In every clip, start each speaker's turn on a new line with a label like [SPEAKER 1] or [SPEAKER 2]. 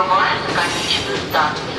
[SPEAKER 1] Überrollen kann ich Wüster.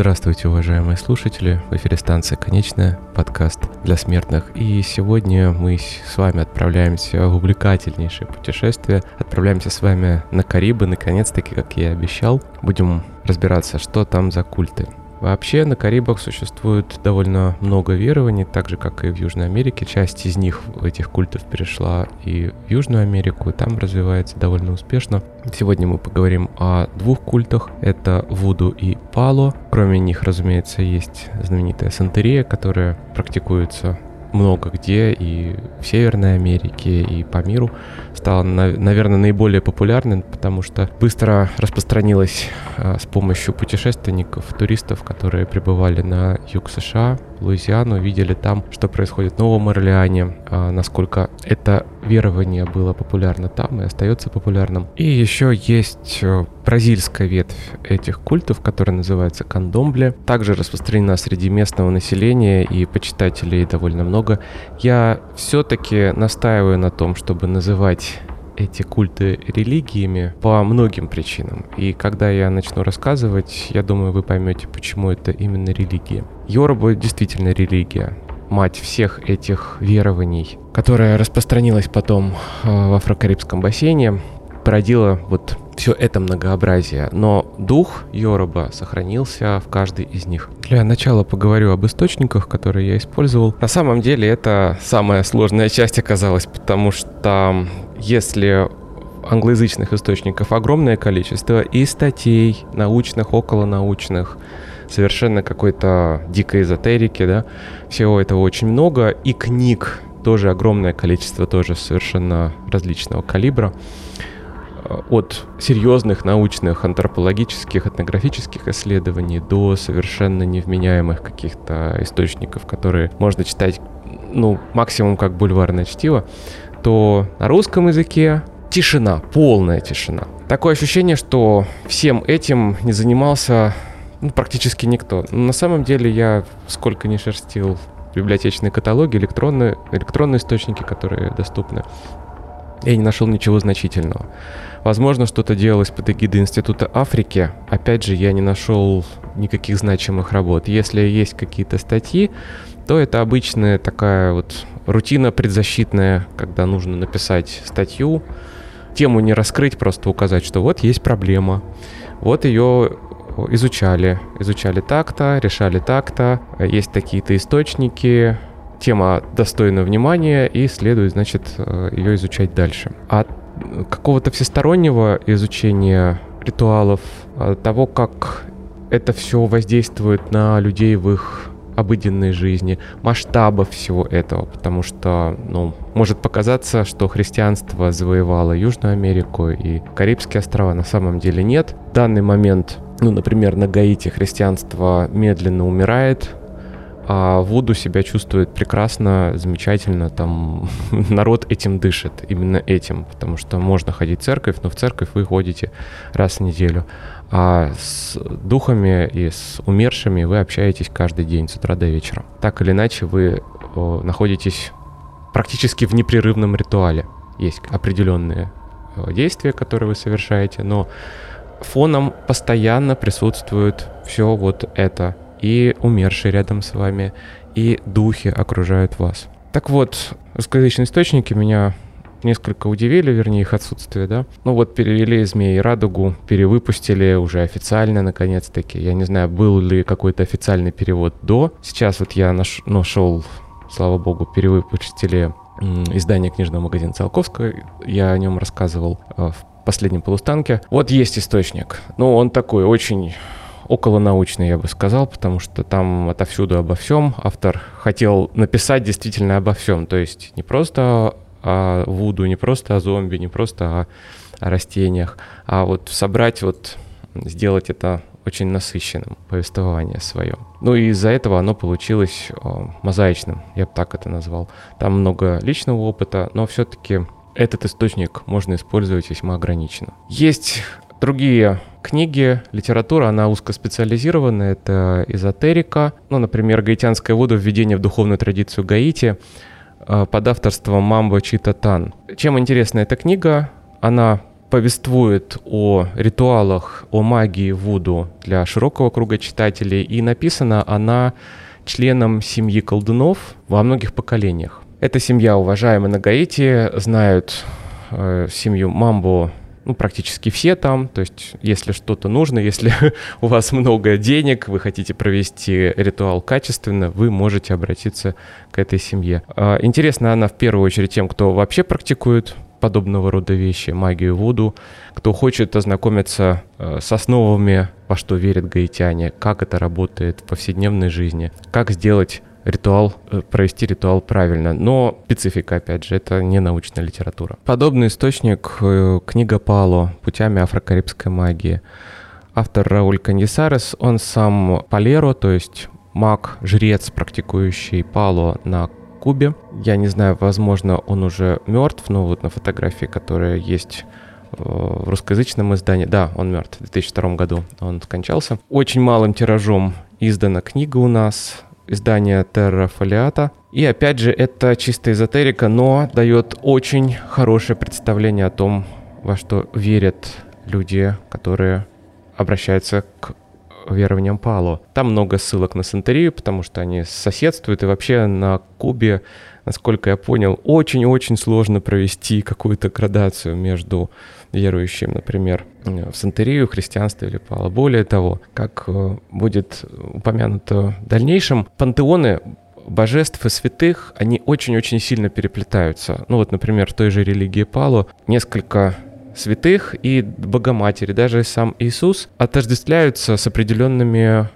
[SPEAKER 2] Здравствуйте, уважаемые слушатели! В эфире станция «Конечная», подкаст для смертных. И сегодня мы с вами отправляемся в увлекательнейшее путешествие. Отправляемся с вами на Карибы, наконец-таки, как я и обещал. Будем разбираться, что там за культы. Вообще на Карибах существует довольно много верований, так же как и в Южной Америке. Часть из них, этих культов, перешла и в Южную Америку, и там развивается довольно успешно. Сегодня мы поговорим о двух культах. Это Вуду и Пало. Кроме них, разумеется, есть знаменитая Сантерия, которая практикуется много где, и в Северной Америке, и по миру, стала, наверное, наиболее популярной, потому что быстро распространилась а, с помощью путешественников, туристов, которые прибывали на юг США, Луизиану, видели там, что происходит в Новом Орлеане, а, насколько это верование было популярно там и остается популярным. И еще есть э, бразильская ветвь этих культов, которая называется кандомбле, также распространена среди местного населения и почитателей довольно много. Я все-таки настаиваю на том, чтобы называть эти культы религиями по многим причинам. И когда я начну рассказывать, я думаю, вы поймете, почему это именно религия. Йоруба действительно религия мать всех этих верований, которая распространилась потом э, в Афрокарибском бассейне, породила вот все это многообразие, но дух Йоруба сохранился в каждой из них. Для начала поговорю об источниках, которые я использовал. На самом деле это самая сложная часть оказалась, потому что если англоязычных источников огромное количество и статей научных, околонаучных, совершенно какой-то дикой эзотерики, да, всего этого очень много, и книг тоже огромное количество, тоже совершенно различного калибра. Э, от серьезных научных, антропологических, этнографических исследований до совершенно невменяемых каких-то источников, которые можно читать, ну, максимум как бульварное чтиво, то на русском языке тишина, полная тишина. Такое ощущение, что всем этим не занимался ну, практически никто. На самом деле я сколько не шерстил библиотечные каталоги, электронные, электронные источники, которые доступны, я не нашел ничего значительного. Возможно, что-то делалось под эгидой Института Африки. Опять же, я не нашел никаких значимых работ. Если есть какие-то статьи, то это обычная такая вот рутина предзащитная, когда нужно написать статью, тему не раскрыть, просто указать, что вот есть проблема, вот ее изучали, изучали так-то, решали так-то, есть такие-то источники, тема достойна внимания и следует, значит, э, ее изучать дальше. А какого-то всестороннего изучения ритуалов, а того, как это все воздействует на людей в их обыденной жизни, масштабов всего этого, потому что, ну, может показаться, что христианство завоевало Южную Америку и Карибские острова, на самом деле нет. В данный момент, ну, например, на Гаити христианство медленно умирает, а Вуду себя чувствует прекрасно, замечательно, там народ этим дышит, именно этим, потому что можно ходить в церковь, но в церковь вы ходите раз в неделю, а с духами и с умершими вы общаетесь каждый день с утра до вечера. Так или иначе вы находитесь практически в непрерывном ритуале. Есть определенные действия, которые вы совершаете, но фоном постоянно присутствует все вот это – и умершие рядом с вами, и духи окружают вас. Так вот, русскоязычные источники меня несколько удивили, вернее, их отсутствие, да. Ну вот перевели «Змеи и радугу», перевыпустили уже официально, наконец-таки. Я не знаю, был ли какой-то официальный перевод до. Сейчас вот я наш, нашел, слава богу, перевыпустили издание книжного магазина Циолковского. Я о нем рассказывал э, в последнем полустанке. Вот есть источник. Ну, он такой очень околонаучный, я бы сказал, потому что там отовсюду обо всем. Автор хотел написать действительно обо всем, то есть не просто о Вуду, не просто о зомби, не просто о, о растениях, а вот собрать вот, сделать это очень насыщенным, повествование свое. Ну и из-за этого оно получилось о, мозаичным, я бы так это назвал. Там много личного опыта, но все-таки этот источник можно использовать весьма ограниченно. Есть Другие книги, литература, она узкоспециализированная, это эзотерика, ну, например, «Гаитянская вода. Введение в духовную традицию Гаити» э, под авторством Мамбо Читатан. Чем интересна эта книга? Она повествует о ритуалах, о магии Вуду для широкого круга читателей, и написана она членом семьи колдунов во многих поколениях. Эта семья уважаемая на Гаити, знают э, семью Мамбо ну, практически все там. То есть, если что-то нужно, если у вас много денег, вы хотите провести ритуал качественно, вы можете обратиться к этой семье. Э, интересна она в первую очередь тем, кто вообще практикует подобного рода вещи, магию Вуду, кто хочет ознакомиться э, с основами, во что верят гаитяне, как это работает в повседневной жизни, как сделать ритуал, э, провести ритуал правильно. Но специфика, опять же, это не научная литература. Подобный источник э, книга Пало «Путями афрокарибской магии». Автор Рауль Каньесарес, он сам палеро, то есть маг, жрец, практикующий пало на Кубе. Я не знаю, возможно, он уже мертв, но вот на фотографии, которая есть э, в русскоязычном издании. Да, он мертв. В 2002 году он скончался. Очень малым тиражом издана книга у нас. Издание Terra Foliata. И опять же, это чисто эзотерика, но дает очень хорошее представление о том, во что верят люди, которые обращаются к верованиям Пало. Там много ссылок на Сантерию, потому что они соседствуют, и вообще на Кубе, насколько я понял, очень-очень сложно провести какую-то градацию между верующим, например, в Сантерию, христианство или Пало. Более того, как э, будет упомянуто в дальнейшем, пантеоны божеств и святых, они очень-очень сильно переплетаются. Ну вот, например, в той же религии Пало несколько святых и Богоматери, даже сам Иисус отождествляются с определенными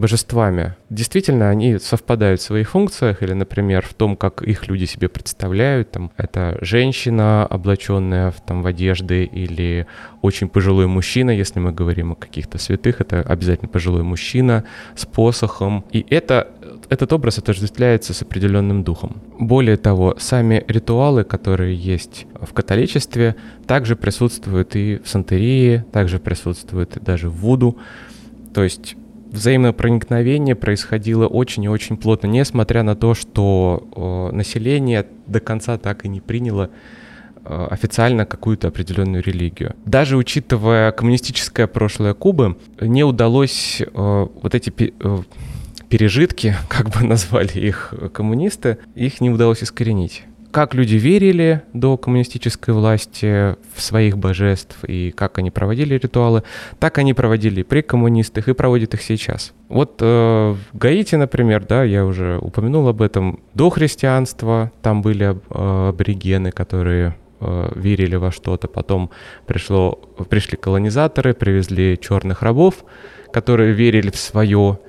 [SPEAKER 2] божествами. Действительно, они совпадают в своих функциях, или, например, в том, как их люди себе представляют. Там, это женщина, облаченная в, там, в одежды, или очень пожилой мужчина, если мы говорим о каких-то святых, это обязательно пожилой мужчина с посохом. И это этот образ отождествляется с определенным духом. Более того, сами ритуалы, которые есть в католичестве, также присутствуют и в сантерии, также присутствуют даже в Вуду. То есть взаимное проникновение происходило очень и очень плотно, несмотря на то, что э, население до конца так и не приняло э, официально какую-то определенную религию. Даже учитывая коммунистическое прошлое Кубы, не удалось э, вот эти э, пережитки, как бы назвали их коммунисты, их не удалось искоренить. Как люди верили до коммунистической власти в своих божеств и как они проводили ритуалы, так они проводили при коммунистах и проводят их сейчас. Вот э, в Гаити, например, да, я уже упомянул об этом, до христианства там были э, аборигены, которые э, верили во что-то. Потом пришло, пришли колонизаторы, привезли черных рабов, которые верили в свое.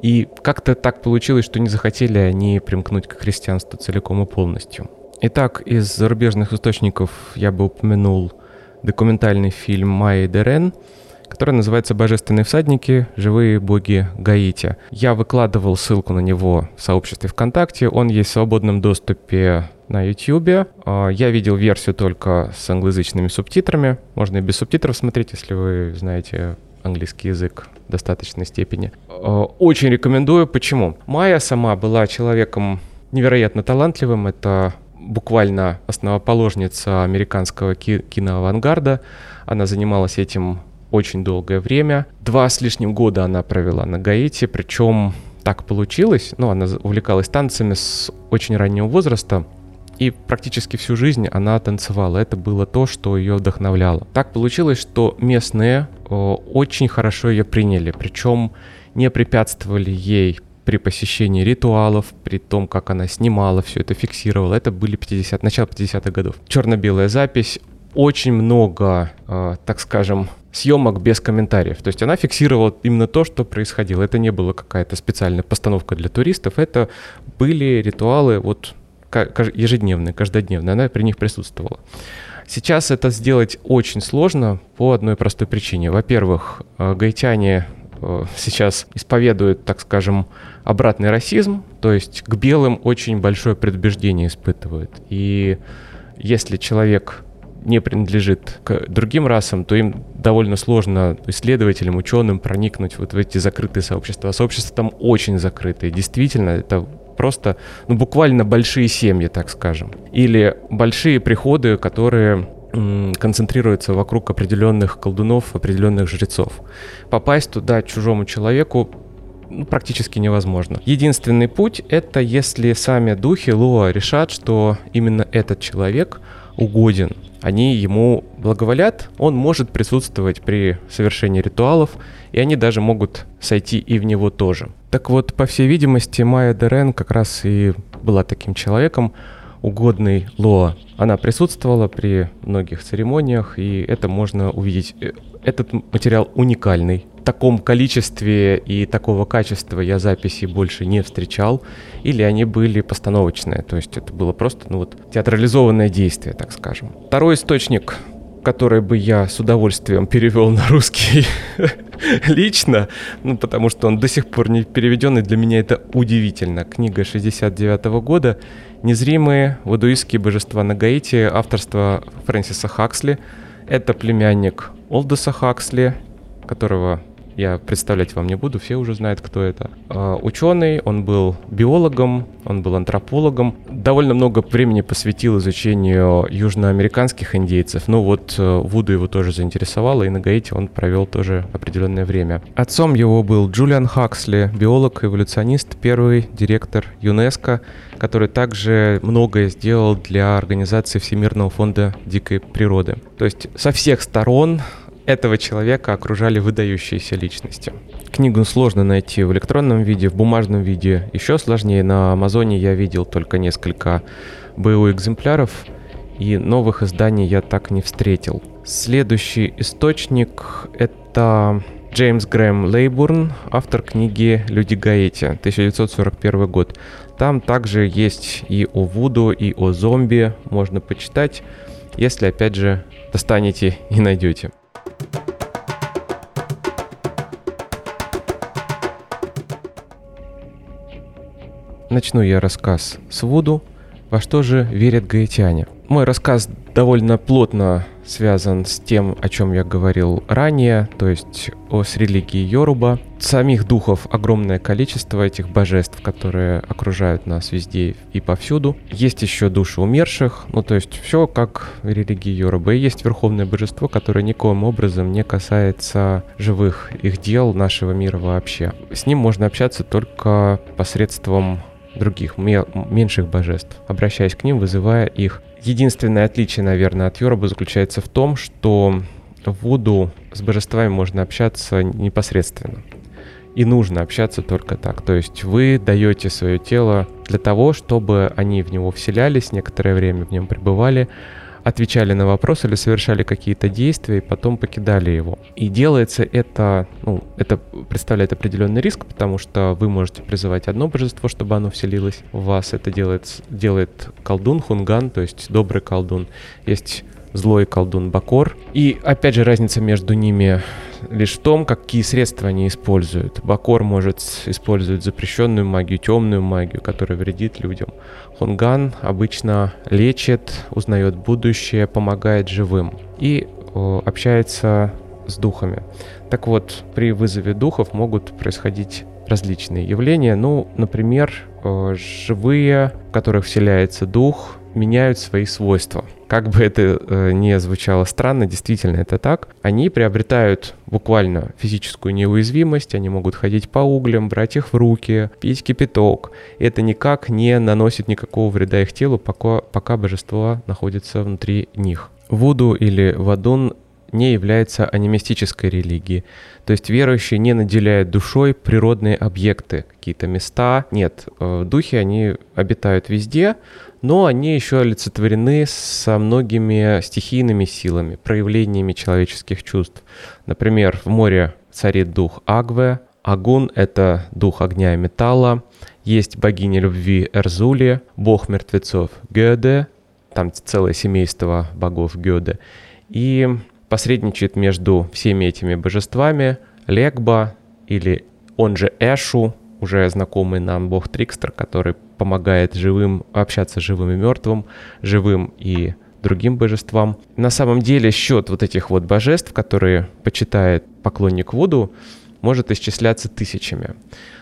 [SPEAKER 2] И как-то так получилось, что не захотели они примкнуть к христианству целиком и полностью. Итак, из зарубежных источников я бы упомянул документальный фильм Майи Дерен, который называется «Божественные всадники. Живые боги Гаити». Я выкладывал ссылку на него в сообществе ВКонтакте. Он есть в свободном доступе на YouTube. А, я видел версию только с англоязычными субтитрами. Можно и без субтитров смотреть, если вы знаете английский язык в достаточной степени. Э, очень рекомендую. Почему? Майя сама была человеком невероятно талантливым. Это буквально основоположница американского ки- киноавангарда. Она занималась этим очень долгое время. Два с лишним года она провела на Гаити, причем так получилось, ну, она увлекалась танцами с очень раннего возраста, и практически всю жизнь она танцевала. Это было то, что ее вдохновляло. Так получилось, что местные очень хорошо ее приняли, причем не препятствовали ей при посещении ритуалов, при том, как она снимала все это, фиксировала. Это были 50, начало 50-х годов. Черно-белая запись, очень много, э, так скажем, съемок без комментариев. То есть она фиксировала именно то, что происходило. Это не было какая-то специальная постановка для туристов, это были ритуалы вот ежедневные, каждодневные. Она при них присутствовала. Сейчас это сделать очень сложно по одной простой причине. Во-первых, э, гаитяне сейчас исповедуют, так скажем, обратный расизм, то есть к белым очень большое предубеждение испытывают. И если человек не принадлежит к другим расам, то им довольно сложно исследователям, ученым проникнуть вот в эти закрытые сообщества. А сообщества там очень закрытые. Действительно, это просто, ну, буквально большие семьи, так скажем. Или большие приходы, которые концентрируются вокруг определенных колдунов, определенных жрецов. Попасть туда чужому человеку ну, практически невозможно. Единственный путь — это если сами духи Луа решат, что именно этот человек угоден. Они ему благоволят, он может присутствовать при совершении ритуалов, и они даже могут сойти и в него тоже. Так вот, по всей видимости, Майя Дерен как раз и была таким человеком, угодный Лоа. Она присутствовала при многих церемониях, и это можно увидеть. Э, этот материал уникальный. В таком количестве и такого качества я записи больше не встречал, или они были постановочные, то есть это было просто ну вот, театрализованное действие, так скажем. Второй источник, который бы я с удовольствием перевел на русский лично, ну, потому что он до сих пор не переведен, и для меня это удивительно. Книга 69 -го года «Незримые вудуистские божества на Гаити» авторства Фрэнсиса Хаксли. Это племянник Олдоса Хаксли, которого я представлять вам не буду, все уже знают, кто это. А, ученый, он был биологом, он был антропологом, довольно много времени посвятил изучению южноамериканских индейцев. Ну вот э, Вуду его тоже заинтересовало, и на Гаити он провел тоже определенное время. Отцом его был Джулиан Хаксли, биолог, эволюционист, первый директор ЮНЕСКО, который также многое сделал для организации Всемирного фонда дикой природы. То есть со всех сторон этого человека окружали выдающиеся личности. Книгу сложно найти в электронном виде, в бумажном виде еще сложнее. На Амазоне я видел только несколько БУ экземпляров, и новых изданий я так не встретил. Следующий источник — это Джеймс Грэм Лейбурн, автор книги «Люди Гаити», 1941 год. Там также есть и о Вуду, и о зомби, можно почитать, если, опять же, достанете и найдете. Начну я рассказ с Вуду. Во что же верят гаитяне? Мой рассказ довольно плотно связан с тем, о чем я говорил ранее, то есть о с религией Йоруба. Самих духов огромное количество этих божеств, которые окружают нас везде и повсюду. Есть еще души умерших, ну то есть все как в религии Йоруба. И есть верховное божество, которое никоим образом не касается живых их дел, нашего мира вообще. С ним можно общаться только посредством других, меньших божеств, обращаясь к ним, вызывая их. Единственное отличие, наверное, от Йоруба заключается в том, что в Вуду с божествами можно общаться непосредственно. И нужно общаться только так. То есть вы даете свое тело для того, чтобы они в него вселялись, некоторое время в нем пребывали, отвечали на вопросы или совершали какие-то действия и потом покидали его. И делается это, ну, это представляет определенный риск, потому что вы можете призывать одно божество, чтобы оно вселилось в вас. Это делает, делает колдун, хунган, то есть добрый колдун. Есть злой колдун Бакор. И опять же разница между ними лишь в том, какие средства они используют. Бакор может использовать запрещенную магию, темную магию, которая вредит людям. Хунган обычно лечит, узнает будущее, помогает живым и о, общается с духами. Так вот, при вызове духов могут происходить различные явления. Ну, например, живые, в которых вселяется дух, меняют свои свойства. Как бы это э, ни звучало странно, действительно это так. Они приобретают буквально физическую неуязвимость, они могут ходить по углям, брать их в руки, пить кипяток. Это никак не наносит никакого вреда их телу, пока, пока божество находится внутри них. Вуду или вадун не является анимистической религией. То есть верующие не наделяют душой природные объекты, какие-то места. Нет, э, духи, они обитают везде, но они еще олицетворены со многими стихийными силами, проявлениями человеческих чувств. Например, в море царит дух Агве, Агун — это дух огня и металла, есть богиня любви Эрзули, бог мертвецов Гёде, там целое семейство богов Гёде, и посредничает между всеми этими божествами Легба или он же Эшу, уже знакомый нам бог Трикстер, который помогает живым общаться живым и мертвым, живым и другим божествам. На самом деле счет вот этих вот божеств, которые почитает поклонник Вуду, может исчисляться тысячами.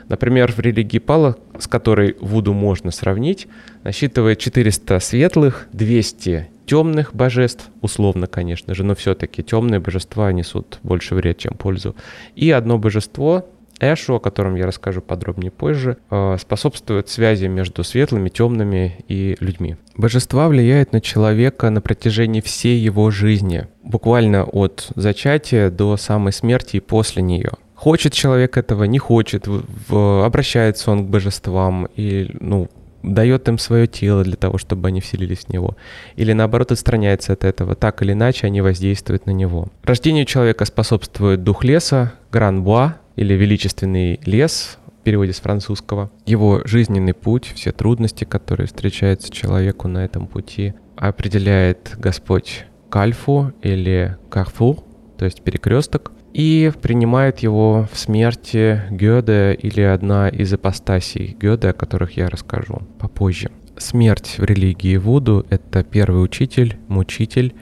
[SPEAKER 2] Например, в религии Пала, с которой Вуду можно сравнить, насчитывает 400 светлых, 200 темных божеств, условно, конечно же, но все-таки темные божества несут больше вред, чем пользу. И одно божество, Эшу, о котором я расскажу подробнее позже, э, способствует связи между светлыми, темными и людьми. Божества влияют на человека на протяжении всей его жизни, буквально от зачатия до самой смерти и после нее. Хочет человек этого, не хочет, обращается он к божествам и, ну, дает им свое тело для того, чтобы они вселились в него. Или наоборот отстраняется от этого. Так или иначе они воздействуют на него. Рождению человека способствует дух леса, гран-буа, или величественный лес, в переводе с французского. Его жизненный путь, все трудности, которые встречаются человеку на этом пути, определяет Господь Кальфу или Карфур, то есть перекресток и принимает его в смерти Гёде или одна из апостасий Гёде, о которых я расскажу попозже. Смерть в религии Вуду — это первый учитель, мучитель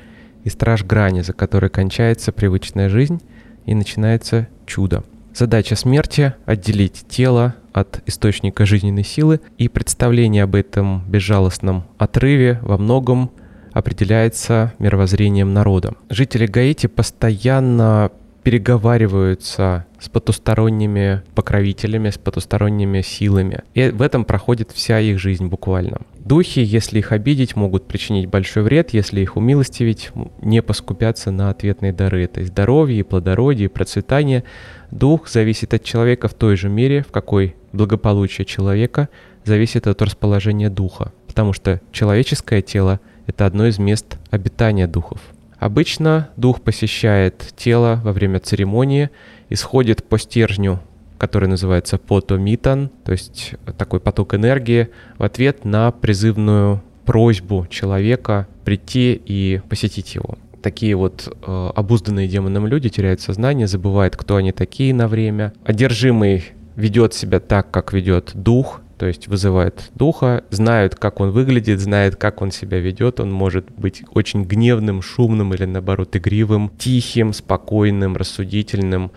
[SPEAKER 2] и страж грани, за которой кончается привычная жизнь и начинается чудо. Задача смерти — отделить тело от источника жизненной силы, и представление об этом безжалостном отрыве во многом определяется мировоззрением народа. Жители Гаити постоянно переговариваются с потусторонними покровителями, с потусторонними силами. И в этом проходит вся их жизнь буквально. Духи, если их обидеть, могут причинить большой вред, если их умилостивить, не поскупятся на ответные дары. Это и здоровье, и плодородие, процветание. Дух зависит от человека в той же мере, в какой благополучие человека зависит от расположения духа. Потому что человеческое тело — это одно из мест обитания духов. Обычно дух посещает тело во время церемонии, исходит по стержню, который называется потомитан, то есть такой поток энергии, в ответ на призывную просьбу человека прийти и посетить его. Такие вот э, обузданные демоном люди теряют сознание, забывают, кто они такие на время. Одержимый ведет себя так, как ведет дух, то есть вызывает духа, знают, как он выглядит, знают, как он себя ведет. Он может быть очень гневным, шумным или наоборот игривым, тихим, спокойным, рассудительным.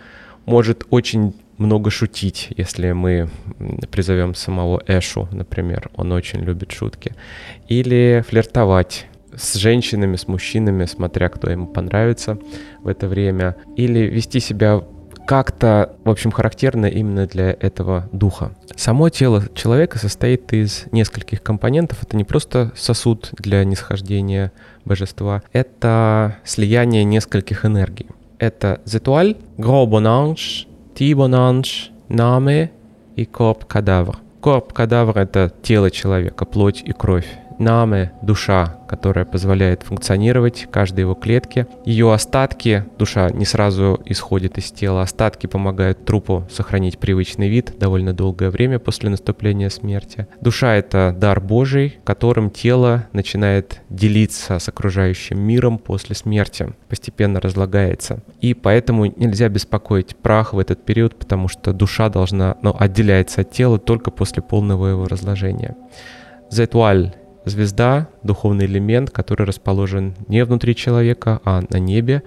[SPEAKER 2] Может очень много шутить, если мы призовем самого Эшу, например, он очень любит шутки. Или флиртовать с женщинами, с мужчинами, смотря кто ему понравится в это время. Или вести себя как-то, в общем, характерно именно для этого духа. Само тело человека состоит из нескольких компонентов. Это не просто сосуд для нисхождения божества, это слияние нескольких энергий. Это зетуаль, гробонанж, тибонанж, наме и корп кадавр. Корп кадавр — это тело человека, плоть и кровь наме — душа, которая позволяет функционировать каждой его клетке. Ее остатки, душа не сразу исходит из тела, остатки помогают трупу сохранить привычный вид довольно долгое время после наступления смерти. Душа — это дар Божий, которым тело начинает делиться с окружающим миром после смерти, постепенно разлагается. И поэтому нельзя беспокоить прах в этот период, потому что душа должна, ну, отделяется от тела только после полного его разложения. Зетуаль Звезда — духовный элемент, который расположен не внутри человека, а на небе.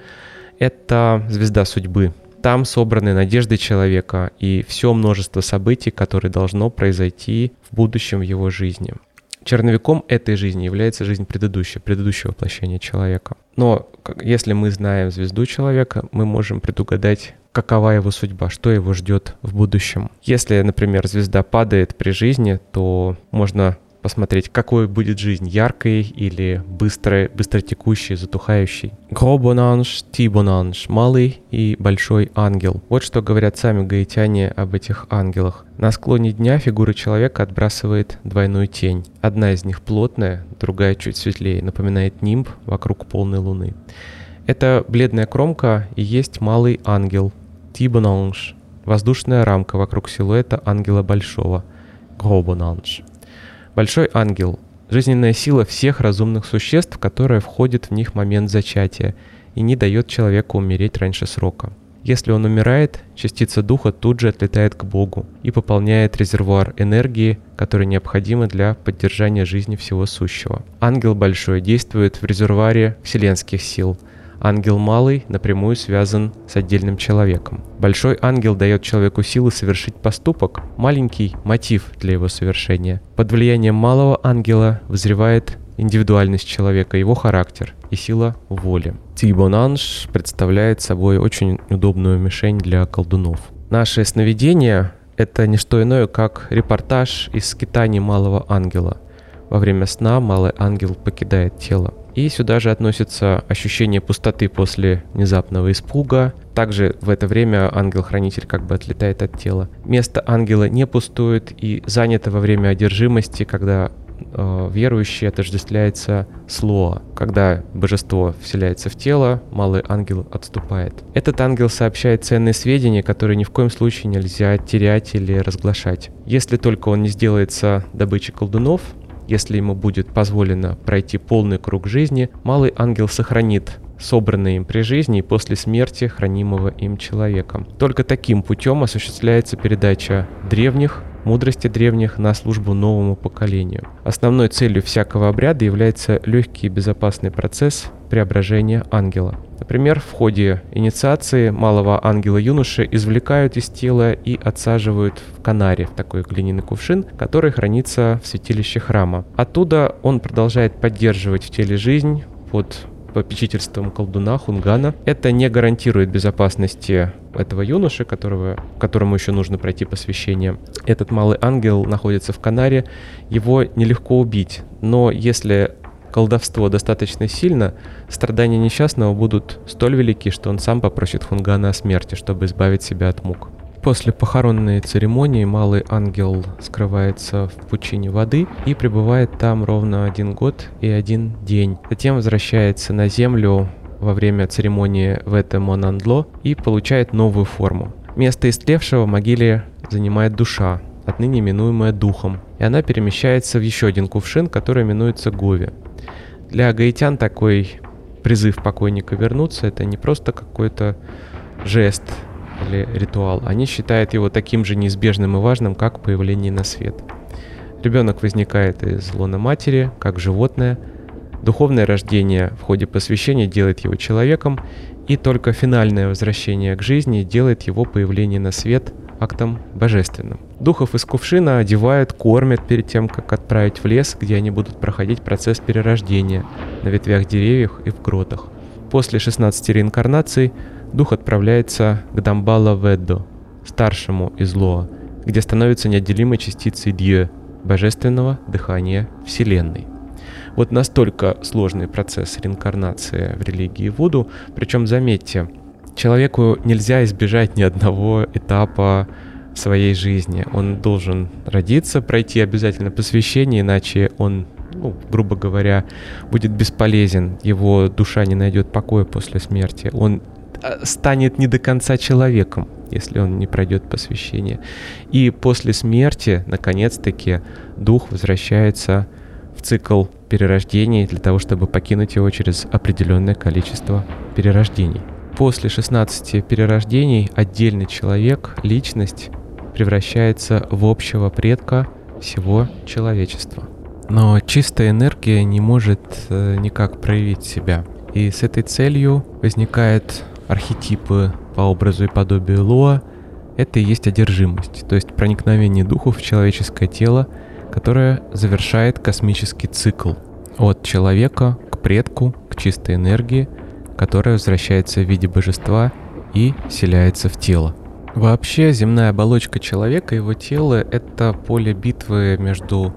[SPEAKER 2] Это звезда судьбы. Там собраны надежды человека и все множество событий, которые должно произойти в будущем в его жизни. Черновиком этой жизни является жизнь предыдущая, предыдущее воплощение человека. Но если мы знаем звезду человека, мы можем предугадать какова его судьба, что его ждет в будущем. Если, например, звезда падает при жизни, то можно посмотреть, какой будет жизнь, яркой или быстрой, быстротекущей, затухающей. Гробонанж, Тибонанж, малый и большой ангел. Вот что говорят сами гаитяне об этих ангелах. На склоне дня фигура человека отбрасывает двойную тень. Одна из них плотная, другая чуть светлее, напоминает нимб вокруг полной луны. Эта бледная кромка и есть малый ангел, Тибонанж, воздушная рамка вокруг силуэта ангела большого, Гробонанж. Большой ангел — жизненная сила всех разумных существ, которая входит в них в момент зачатия и не дает человеку умереть раньше срока. Если он умирает, частица духа тут же отлетает к Богу и пополняет резервуар энергии, который необходим для поддержания жизни всего сущего. Ангел большой действует в резервуаре вселенских сил – Ангел малый напрямую связан с отдельным человеком. Большой ангел дает человеку силы совершить поступок, маленький – мотив для его совершения. Под влиянием малого ангела взревает индивидуальность человека, его характер и сила воли. Тибонанж представляет собой очень удобную мишень для колдунов. Наши сновидения — это не что иное, как репортаж из скитаний малого ангела. Во время сна малый ангел покидает тело. И сюда же относится ощущение пустоты после внезапного испуга. Также в это время ангел-хранитель как бы отлетает от тела. Место ангела не пустует и занято во время одержимости, когда э, верующий отождествляется слоа. Когда божество вселяется в тело, малый ангел отступает. Этот ангел сообщает ценные сведения, которые ни в коем случае нельзя терять или разглашать. Если только он не сделается добычей колдунов, если ему будет позволено пройти полный круг жизни, малый ангел сохранит собранные им при жизни и после смерти хранимого им человеком. Только таким путем осуществляется передача древних, мудрости древних на службу новому поколению. Основной целью всякого обряда является легкий и безопасный процесс преображения ангела. Например, в ходе инициации малого ангела юноши извлекают из тела и отсаживают в канаре, в такой глиняный кувшин, который хранится в святилище храма. Оттуда он продолжает поддерживать в теле жизнь под попечительством колдуна Хунгана. Это не гарантирует безопасности этого юноши, которого, которому еще нужно пройти посвящение. Этот малый ангел находится в Канаре, его нелегко убить, но если колдовство достаточно сильно, страдания несчастного будут столь велики, что он сам попросит Хунгана о смерти, чтобы избавить себя от мук. После похоронной церемонии малый ангел скрывается в пучине воды и пребывает там ровно один год и один день. Затем возвращается на землю во время церемонии в это Монандло и получает новую форму. Место истлевшего в могиле занимает душа, отныне именуемая духом, и она перемещается в еще один кувшин, который именуется Гови. Для гаитян такой призыв покойника вернуться это не просто какой-то жест или ритуал. Они считают его таким же неизбежным и важным, как появление на свет. Ребенок возникает из лона матери, как животное. Духовное рождение в ходе посвящения делает его человеком, и только финальное возвращение к жизни делает его появление на свет актом божественным. Духов из кувшина одевают, кормят перед тем, как отправить в лес, где они будут проходить процесс перерождения на ветвях деревьев и в гротах. После 16 реинкарнаций дух отправляется к Дамбала Веддо, старшему из Лоа, где становится неотделимой частицей Дье, божественного дыхания Вселенной. Вот настолько сложный процесс реинкарнации в религии Вуду, причем заметьте, человеку нельзя избежать ни одного этапа своей жизни. Он должен родиться, пройти обязательно посвящение, иначе он, ну, грубо говоря, будет бесполезен. Его душа не найдет покоя после смерти. Он станет не до конца человеком, если он не пройдет посвящение. И после смерти, наконец-таки, дух возвращается в цикл перерождений для того, чтобы покинуть его через определенное количество перерождений. После 16 перерождений отдельный человек, личность, превращается в общего предка всего человечества. Но чистая энергия не может э, никак проявить себя. И с этой целью возникают архетипы по образу и подобию Лоа. Это и есть одержимость, то есть проникновение духов в человеческое тело, которое завершает космический цикл от человека к предку, к чистой энергии, которая возвращается в виде божества и вселяется в тело. Вообще земная оболочка человека, его тело — это поле битвы между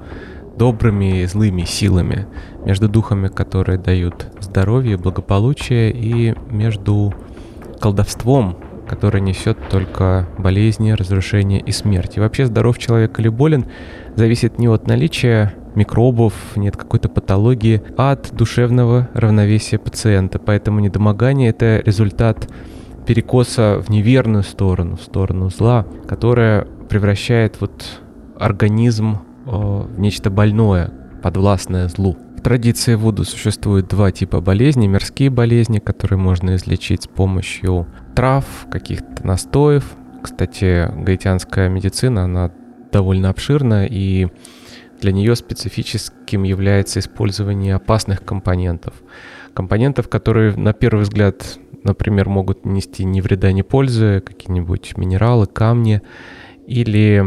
[SPEAKER 2] добрыми и злыми силами, между духами, которые дают здоровье, благополучие, и между колдовством, которое несет только болезни, разрушения и смерть. И вообще здоров человек или болен зависит не от наличия микробов, нет какой-то патологии, а от душевного равновесия пациента. Поэтому недомогание — это результат перекоса в неверную сторону, в сторону зла, которая превращает вот организм э, в нечто больное, подвластное злу. Традиции Вуду существует два типа болезней. Мирские болезни, которые можно излечить с помощью трав, каких-то настоев. Кстати, гаитянская медицина, она довольно обширна, и для нее специфическим является использование опасных компонентов. Компонентов, которые на первый взгляд, например, могут нести ни вреда, ни пользы, какие-нибудь минералы, камни или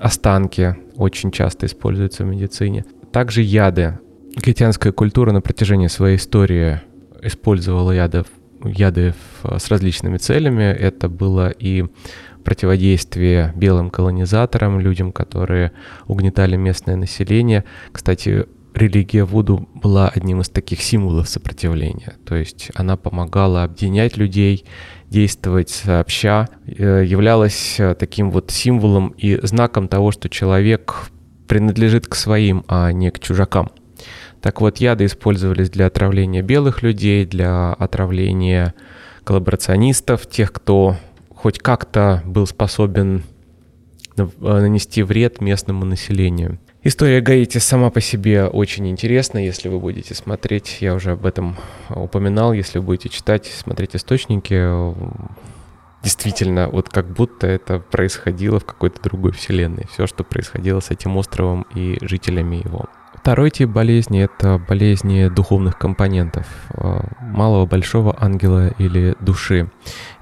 [SPEAKER 2] останки очень часто используются в медицине. Также яды. Гаитянская культура на протяжении своей истории использовала яды, яды с различными целями. Это было и противодействие белым колонизаторам, людям, которые угнетали местное население. Кстати, религия Вуду была одним из таких символов сопротивления. То есть она помогала объединять людей, действовать сообща, э, являлась э, таким вот символом и знаком того, что человек принадлежит к своим, а не к чужакам. Так вот, яды использовались для отравления белых людей, для отравления коллаборационистов, тех, кто хоть как-то был способен э, нанести вред местному населению. История Гаити сама по себе очень интересна, если вы будете смотреть, я уже об этом упоминал, если вы будете читать, смотреть источники, действительно, вот как будто это происходило в какой-то другой вселенной, все, что происходило с этим островом и жителями его. Второй тип болезни — это болезни духовных компонентов, э, малого, большого ангела или души.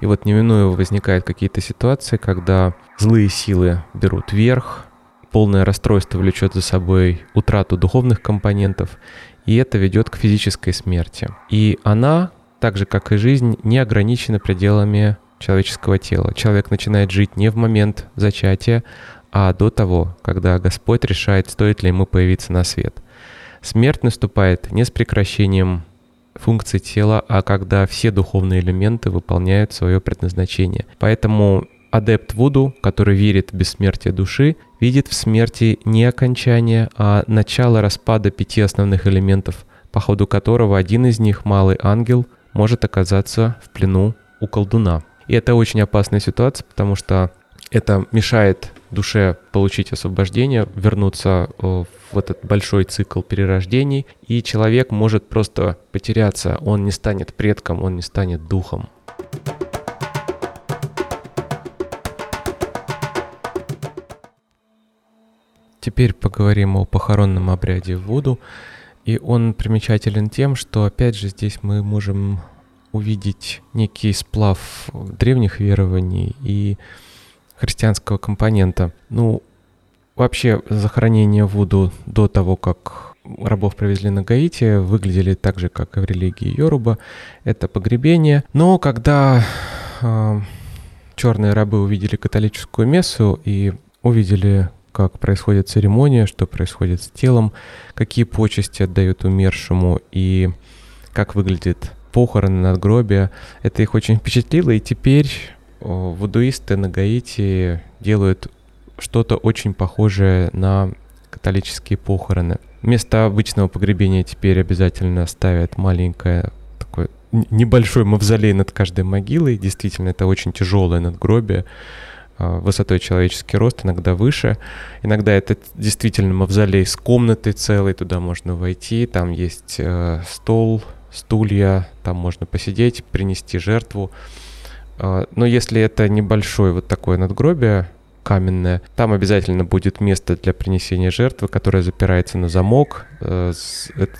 [SPEAKER 2] И вот неминуемо возникают какие-то ситуации, когда злые силы берут верх, полное расстройство влечет за собой утрату духовных компонентов, и это ведет к физической смерти. И она, так же как и жизнь, не ограничена пределами человеческого тела. Человек начинает жить не в момент зачатия, а до того, когда Господь решает, стоит ли ему появиться на свет. Смерть наступает не с прекращением функций тела, а когда все духовные элементы выполняют свое предназначение. Поэтому адепт Вуду, который верит в бессмертие души, видит в смерти не окончание, а начало распада пяти основных элементов, по ходу которого один из них, малый ангел, может оказаться в плену у колдуна. И это очень опасная ситуация, потому что это мешает душе получить освобождение, вернуться э, в этот большой цикл перерождений, и человек может просто потеряться, он не станет предком, он не станет духом. Теперь поговорим о похоронном обряде в Вуду. И он примечателен тем, что опять же здесь мы можем увидеть некий сплав древних верований и христианского компонента. Ну, вообще захоронения Вуду до того, как рабов привезли на Гаити, выглядели так же, как и в религии Йоруба. Это погребение. Но когда э, черные рабы увидели католическую мессу и увидели, как происходит церемония, что происходит с телом, какие почести отдают умершему и как выглядит похороны, надгробия, это их очень впечатлило, и теперь вудуисты на Гаити делают что-то очень похожее на католические похороны. Вместо обычного погребения теперь обязательно ставят маленькое такое небольшой мавзолей над каждой могилой. Действительно, это очень тяжелое надгробие а, высотой человеческий рост, иногда выше. Иногда это действительно мавзолей с комнатой целой, туда можно войти, там есть э, стол, стулья, там можно посидеть, принести жертву. А, но если это небольшое вот такое надгробие каменное, там обязательно будет место для принесения жертвы, которое запирается на замок, э,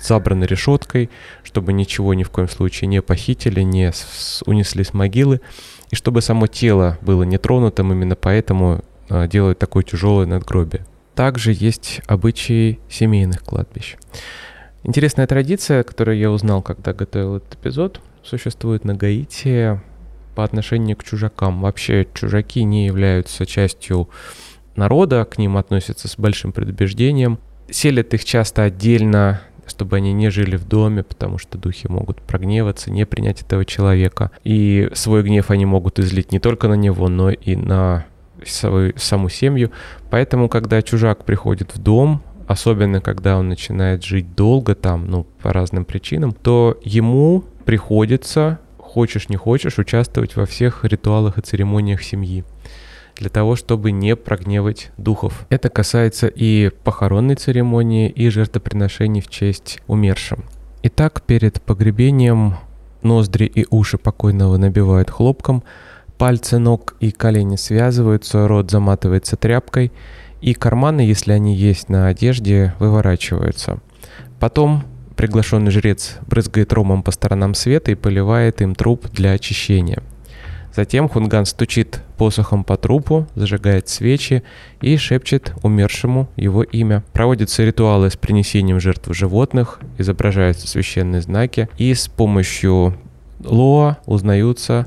[SPEAKER 2] забрано решеткой, чтобы ничего ни в коем случае не похитили, не унесли с могилы, и чтобы само тело было нетронутым, именно поэтому э, делают такое тяжелое надгробие. Также есть обычаи семейных кладбищ. Интересная традиция, которую я узнал, когда готовил этот эпизод, существует на Гаити по отношению к чужакам. Вообще чужаки не являются частью народа, к ним относятся с большим предубеждением. Селят их часто отдельно, чтобы они не жили в доме, потому что духи могут прогневаться, не принять этого человека. И свой гнев они могут излить не только на него, но и на свою, саму семью. Поэтому, когда чужак приходит в дом, особенно когда он начинает жить долго там, ну, по разным причинам, то ему приходится хочешь не хочешь, участвовать во всех ритуалах и церемониях семьи. для того, чтобы не прогневать духов. Это касается и похоронной церемонии, и жертвоприношений в честь умершим. Итак, перед погребением ноздри и уши покойного набивают хлопком, пальцы ног и колени связываются, рот заматывается тряпкой, и карманы, если они есть на одежде, выворачиваются. Потом приглашенный жрец брызгает ромом по сторонам света и поливает им труп для очищения. Затем Хунган стучит посохом по трупу, зажигает свечи и шепчет умершему его имя. Проводятся ритуалы с принесением жертв животных, изображаются священные знаки, и с помощью лоа узнаются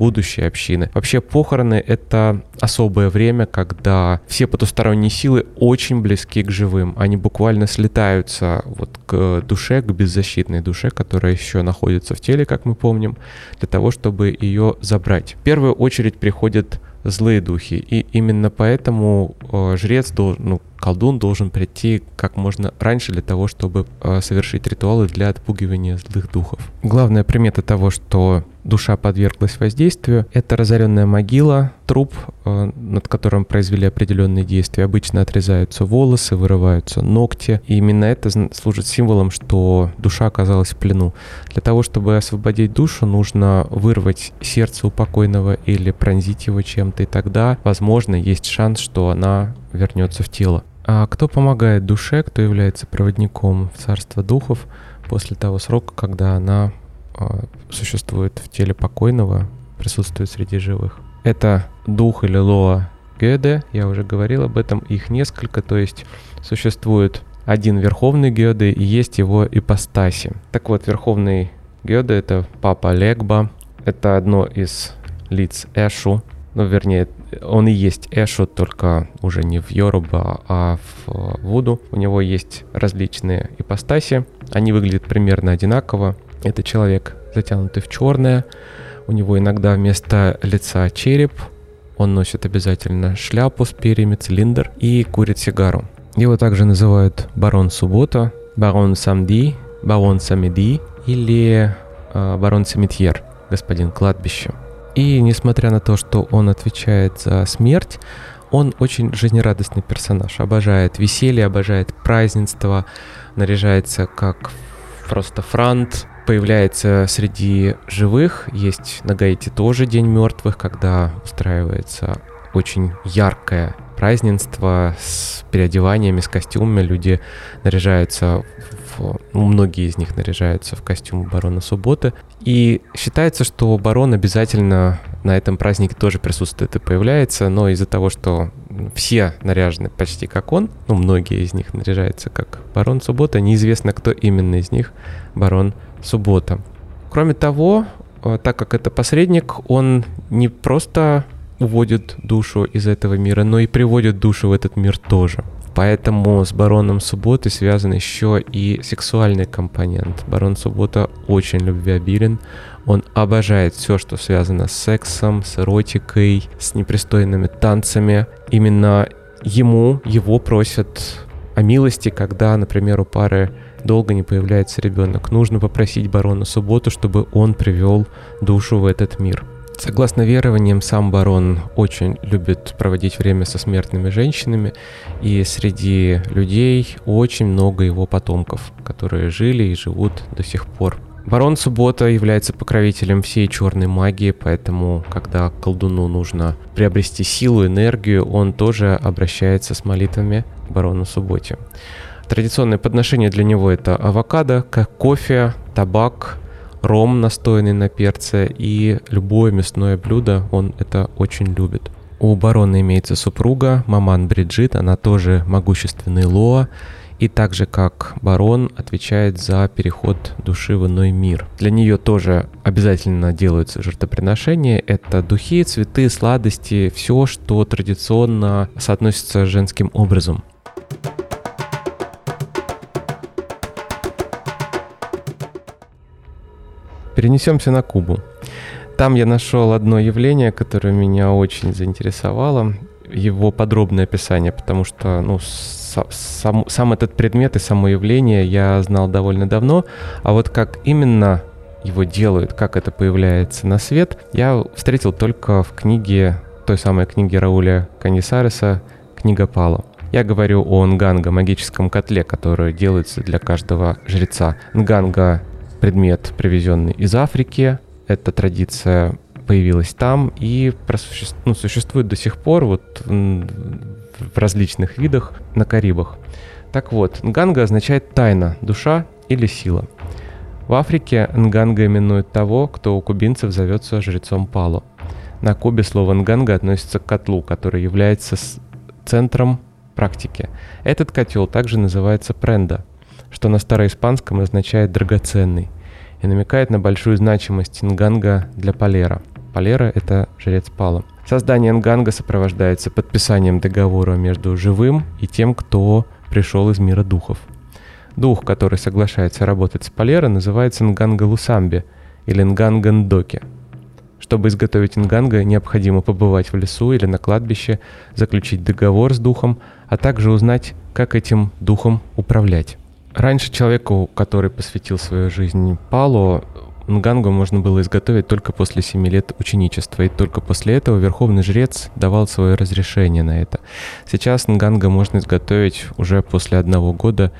[SPEAKER 2] будущей общины. Вообще похороны — это особое время, когда все потусторонние силы очень близки к живым. Они буквально слетаются вот к душе, к беззащитной душе, которая еще находится в теле, как мы помним, для того, чтобы ее забрать. В первую очередь приходят злые духи. И именно поэтому э, жрец должен, ну, колдун должен прийти как можно раньше для того, чтобы э, совершить ритуалы для отпугивания злых духов. Главная примета того, что душа подверглась воздействию, это разоренная могила, труп, э, над которым произвели определенные действия. Обычно отрезаются волосы, вырываются ногти. И именно это служит символом, что душа оказалась в плену. Для того, чтобы освободить душу, нужно вырвать сердце у покойного или пронзить его чем-то, и тогда, возможно, есть шанс, что она вернется в тело. А кто помогает душе, кто является проводником в царство духов после того срока, когда она э, существует в теле покойного, присутствует среди живых? Это дух или лоа Гёде, я уже говорил об этом, их несколько, то есть существует один верховный Гёде и есть его ипостаси. Так вот, верховный Гёде — это папа Легба, это одно из лиц Эшу, ну, вернее, он и есть Эшу, только уже не в Йоруба, а в Вуду. У него есть различные ипостаси. Они выглядят примерно одинаково. Это человек, затянутый в черное. У него иногда вместо лица череп. Он носит обязательно шляпу с перьями, цилиндр и курит сигару. Его также называют барон Суббота, барон Самди, барон Самеди или э, барон Семитьер, господин кладбище. И несмотря на то, что он отвечает за смерть, он очень жизнерадостный персонаж. Обожает веселье, обожает празднество, наряжается как просто франт, появляется среди живых. Есть на Гаити тоже День мертвых, когда устраивается очень яркое празднество с переодеваниями, с костюмами. Люди наряжаются многие из них наряжаются в костюм барона Субботы. И считается, что барон обязательно на этом празднике тоже присутствует и появляется, но из-за того, что все наряжены почти как он, ну, многие из них наряжаются как барон Суббота, неизвестно, кто именно из них барон Суббота. Кроме того, э, так как это посредник, он не просто уводит душу из этого мира, но и приводит душу в этот мир тоже. Поэтому с Бароном Субботы связан еще и сексуальный компонент. Барон Суббота очень любвеобилен. Он обожает все, что связано с сексом, с эротикой, с непристойными танцами. Именно ему, его просят о милости, когда, например, у пары долго не появляется ребенок. Нужно попросить барона Субботу, чтобы он привел душу в этот мир. Согласно верованиям, сам барон очень любит проводить время со смертными женщинами, и среди людей очень много его потомков, которые жили и живут до сих пор. Барон Суббота является покровителем всей черной магии, поэтому, когда колдуну нужно приобрести силу, энергию, он тоже обращается с молитвами к барону Субботе. Традиционное подношение для него это авокадо, кофе, табак, ром, настойный на перце, и любое мясное блюдо он это очень любит. У барона имеется супруга, маман Бриджит, она тоже могущественный Лоа, и так же как барон отвечает за переход души в иной мир. Для нее тоже обязательно делаются жертвоприношения. Это духи, цветы, сладости, все, что традиционно соотносится с женским образом. Перенесемся на Кубу. Там я нашел одно явление, которое меня очень заинтересовало. Его подробное описание, потому что ну, сам, сам этот предмет и само явление я знал довольно давно. А вот как именно его делают, как это появляется на свет, я встретил только в книге той самой книги Рауля Канисареса «Книга Пало». Я говорю о нганга, магическом котле, который делается для каждого жреца. Нганга – предмет, привезенный из Африки. Эта традиция появилась там и ну, существует до сих пор вот в различных видах на Карибах. Так вот, нганга означает тайна, душа или сила. В Африке нганга именует того, кто у кубинцев зовется жрецом Пало. На Кубе слово нганга относится к котлу, который является центром практики. Этот котел также называется пренда, что на староиспанском означает «драгоценный» и намекает на большую значимость нганга для Палера. Палера — это жрец Пала. Создание нганга сопровождается подписанием договора между живым и тем, кто пришел из мира духов. Дух, который соглашается работать с Палера, называется нганга лусамби или нганга ндоки — чтобы изготовить инганга, необходимо побывать в лесу или на кладбище, заключить договор с духом, а также узнать, как этим духом управлять. Раньше человеку, который посвятил свою жизнь Палу, Нгангу можно было изготовить только после 7 лет ученичества, и только после этого верховный жрец давал свое разрешение на это. Сейчас Нганга можно изготовить уже после одного года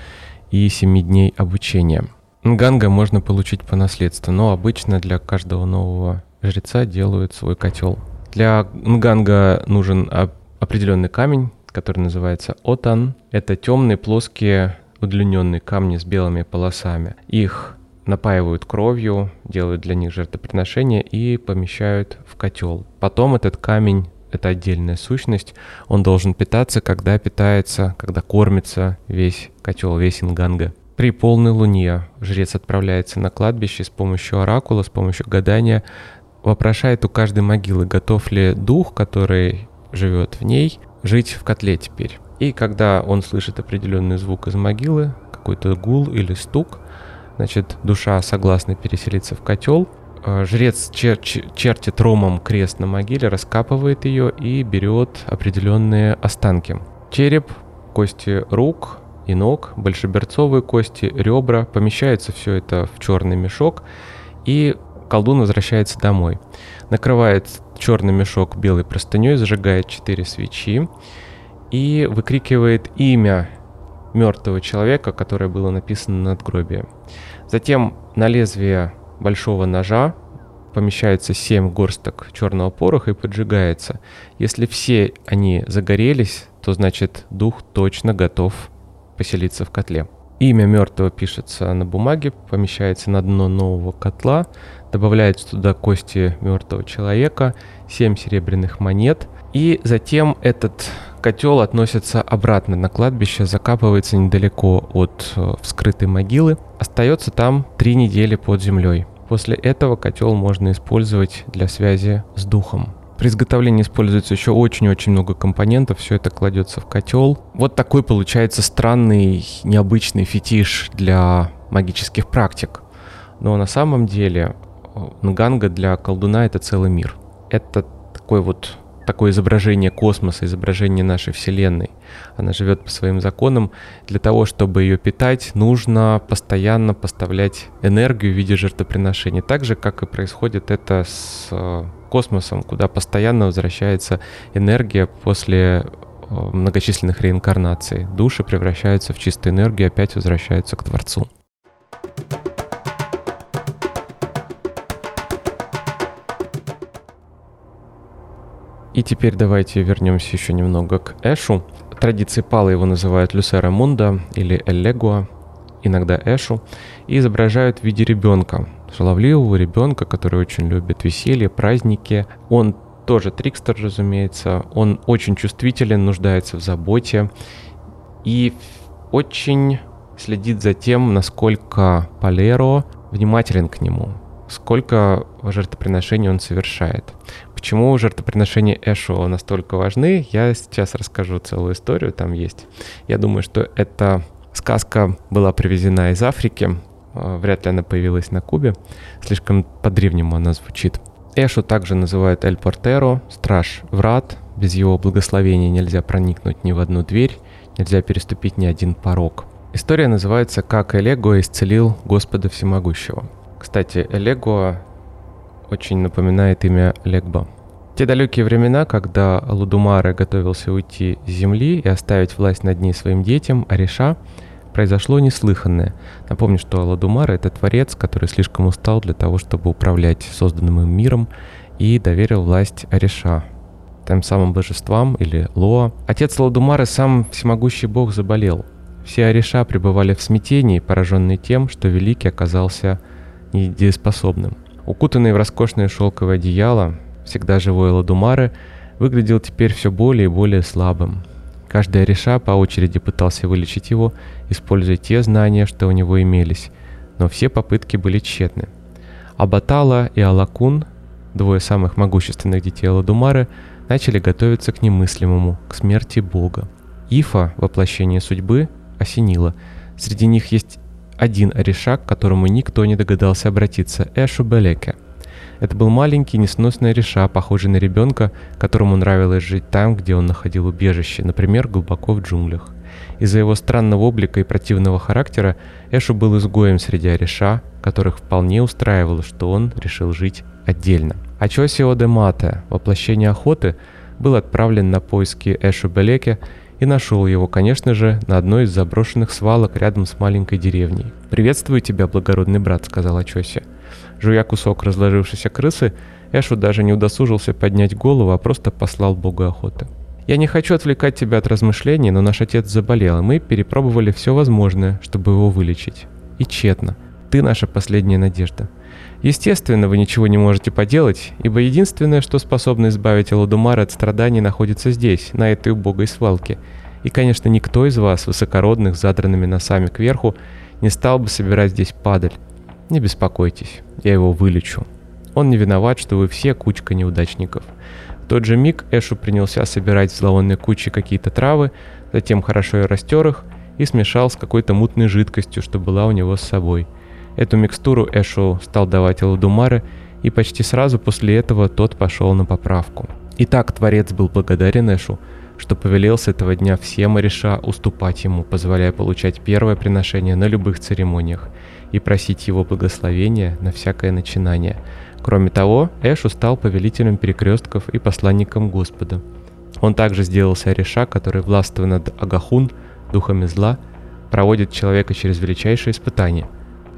[SPEAKER 2] и 7 дней обучения. Нганга можно получить по наследству, но обычно для каждого нового жреца делают свой котел. Для нганга нужен определенный камень, который называется отан. Это темные, плоские, удлиненные камни с белыми полосами. Их напаивают кровью, делают для них жертвоприношение и помещают в котел. Потом этот камень это отдельная сущность, он должен питаться, когда питается, когда кормится весь котел, весь инганга. При полной луне жрец отправляется на кладбище с помощью оракула, с помощью гадания вопрошает у каждой могилы, готов ли дух, который живет в ней, жить в котле теперь. И когда он слышит определенный звук из могилы, какой-то гул или стук, значит, душа согласна переселиться в котел. Э, жрец чер чертит ромом крест на могиле, раскапывает ее и берет определенные останки. Череп, кости рук и ног, большеберцовые кости, ребра. Помещается все это в черный мешок и колдун возвращается домой. Накрывает черный мешок белой простыней, зажигает четыре свечи и выкрикивает имя мертвого человека, которое было написано над гробием. Затем на лезвие большого ножа помещается 7 горсток черного пороха и поджигается. Если все они загорелись, то значит дух точно готов поселиться в котле. Имя мертвого пишется на бумаге, помещается на дно нового котла, добавляется туда кости мертвого человека, 7 серебряных монет, и затем этот котел относится обратно на кладбище, закапывается недалеко от э, вскрытой могилы, остается там три недели под землей. После этого котел можно использовать для связи с духом. При изготовлении используется еще очень-очень много компонентов, все это кладется в котел. Вот такой получается странный, необычный фетиш для магических практик. Но на самом деле Нганга для колдуна это целый мир. Это такой вот такое изображение космоса, изображение нашей Вселенной. Она живет по своим законам. Для того, чтобы ее питать, нужно постоянно поставлять энергию в виде жертвоприношений. Так же, как и происходит это с э, космосом, куда постоянно возвращается энергия после э, многочисленных реинкарнаций. Души превращаются в чистую энергию и опять возвращаются к Творцу. И теперь давайте вернемся еще немного к Эшу. Традиции Пала его называют Люсера Мунда или Эллегуа, иногда Эшу, и изображают в виде ребенка, шаловливого ребенка, который очень любит веселье, праздники. Он тоже трикстер, разумеется, он очень чувствителен, нуждается в заботе и очень следит за тем, насколько Палеро внимателен к нему, сколько жертвоприношений он совершает. Почему жертвоприношения Эшо настолько важны, я сейчас расскажу целую историю, там есть. Я думаю, что эта сказка была привезена из Африки, а, вряд ли она появилась на Кубе, слишком по-древнему она звучит. Эшу также называют Эль Портеро, страж врат, без его благословения нельзя проникнуть ни в одну дверь, нельзя переступить ни один порог. История называется «Как Элего исцелил Господа Всемогущего». Кстати, Элего очень напоминает имя Легба. те далекие времена, когда Лудумары готовился уйти с земли и оставить власть над ней своим детям, Ариша, произошло неслыханное. Напомню, что Ладумара — это творец, который слишком устал для того, чтобы управлять созданным им миром, и доверил власть Ариша, тем самым божествам или Лоа. Отец Ладумары, сам всемогущий бог, заболел. Все Ариша пребывали в смятении, пораженные тем, что Великий оказался недееспособным. Укутанный в роскошное шелковое одеяло, всегда живой Ладумары, выглядел теперь все более и более слабым. Каждый Ариша по очереди пытался вылечить его, используя те знания, что у него имелись, но все попытки были тщетны. Абатала и Алакун, двое самых могущественных детей Ладумары, начали готовиться к немыслимому, к смерти Бога. Ифа, воплощение судьбы, осенило. Среди них есть один Ариша, к которому никто не догадался обратиться – Эшу Белеке – это был маленький несносный реша, похожий на ребенка, которому нравилось жить там, где он находил убежище, например, глубоко в джунглях. Из-за его странного облика и противного характера Эшу был изгоем среди Ариша, которых вполне устраивало, что он решил жить отдельно. Ачосио де Мате, воплощение охоты, был отправлен на поиски Эшу Белеке и нашел его, конечно же, на одной из заброшенных свалок рядом с маленькой деревней. «Приветствую тебя, благородный брат», — сказал Ачоси. Жуя кусок разложившейся крысы, Эшу даже не удосужился поднять голову, а просто послал богу охоты. «Я не хочу отвлекать тебя от размышлений, но наш отец заболел, и мы перепробовали все возможное, чтобы его вылечить. И тщетно. Ты наша последняя надежда. Естественно, вы ничего не можете поделать, ибо единственное, что способно избавить Аладумара от страданий, находится здесь, на этой убогой свалке. И, конечно, никто из вас, высокородных, задранными носами кверху, не стал бы собирать здесь падаль. Не беспокойтесь, я его вылечу. Он не виноват, что вы все кучка неудачников. В тот же миг Эшу принялся собирать в зловонной куче какие-то травы, затем хорошо и растер их и смешал с какой-то мутной жидкостью, что была у него с собой. Эту микстуру Эшу стал давать Эладумаре, и почти сразу после этого тот пошел на поправку. Итак, Творец был благодарен Эшу, что повелел с этого дня всем Ариша уступать ему, позволяя получать первое приношение на любых церемониях – и просить его благословения на всякое начинание. Кроме того, Эшу стал повелителем перекрестков и посланником Господа. Он также сделался Ариша, который, властвуя над Агахун, духами зла, проводит человека через величайшие испытания.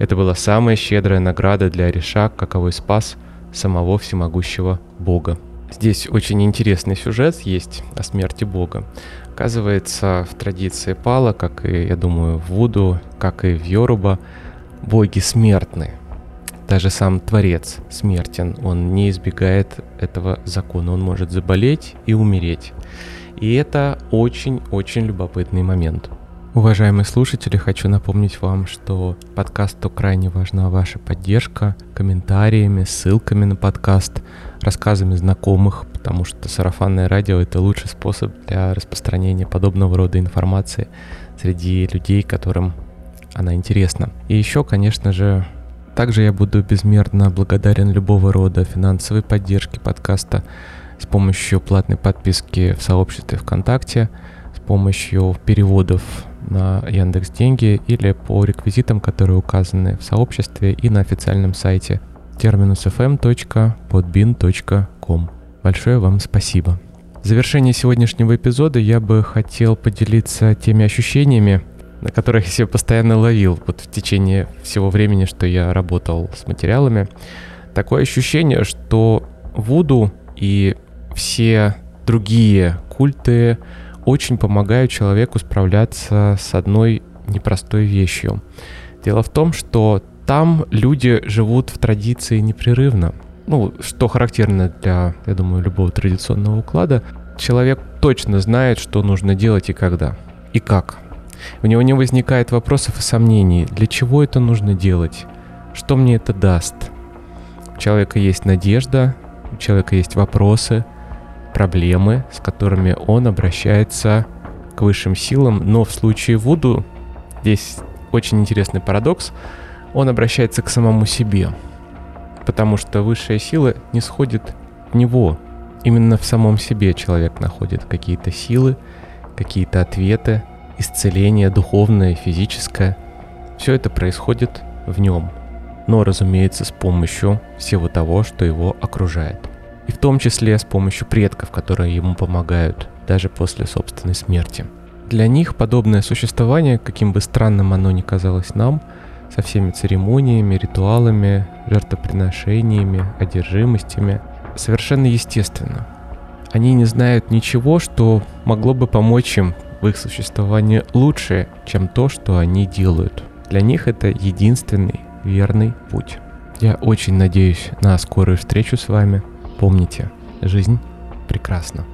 [SPEAKER 2] Это была самая щедрая награда для Ариша, каковой спас самого всемогущего Бога. Здесь очень интересный сюжет есть о смерти Бога. Оказывается, в традиции Пала, как и, я думаю, в Вуду, как и в Йоруба, боги смертны. Даже сам Творец смертен, он не избегает этого закона, он может заболеть и умереть. И это очень-очень любопытный момент. Уважаемые слушатели, хочу напомнить вам, что подкасту крайне важна ваша поддержка комментариями, ссылками на подкаст, рассказами знакомых, потому что сарафанное радио — это лучший способ для распространения подобного рода информации среди людей, которым она интересна. И еще, конечно же, также я буду безмерно благодарен любого рода финансовой поддержки подкаста с помощью платной подписки в сообществе ВКонтакте, с помощью переводов на Яндекс Деньги или по реквизитам, которые указаны в сообществе и на официальном сайте terminusfm.podbin.com. Большое вам спасибо. В завершение сегодняшнего эпизода я бы хотел поделиться теми ощущениями, на которых я себя постоянно ловил вот в течение всего времени, что я работал с материалами. Такое ощущение, что Вуду и все другие культы очень помогают человеку справляться с одной непростой вещью. Дело в том, что там люди живут в традиции непрерывно. Ну, что характерно для, я думаю, любого традиционного уклада. Человек точно знает, что нужно делать и когда. И как. У него не возникает вопросов и сомнений, для чего это нужно делать, что мне это даст. У человека есть надежда, у человека есть вопросы, проблемы, с которыми он обращается к высшим силам, но в случае Вуду здесь очень интересный парадокс, он обращается к самому себе, потому что высшая сила не сходит в него. Именно в самом себе человек находит какие-то силы, какие-то ответы, исцеление духовное, физическое, все это происходит в нем, но, разумеется, с помощью всего того, что его окружает. И в том числе с помощью предков, которые ему помогают даже после собственной смерти. Для них подобное существование, каким бы странным оно ни казалось нам, со всеми церемониями, ритуалами, жертвоприношениями, одержимостями, совершенно естественно. Они не знают ничего, что могло бы помочь им в их существовании лучше, чем то, что они делают. Для них это единственный верный путь. Я очень надеюсь на скорую встречу с вами. Помните, жизнь прекрасна.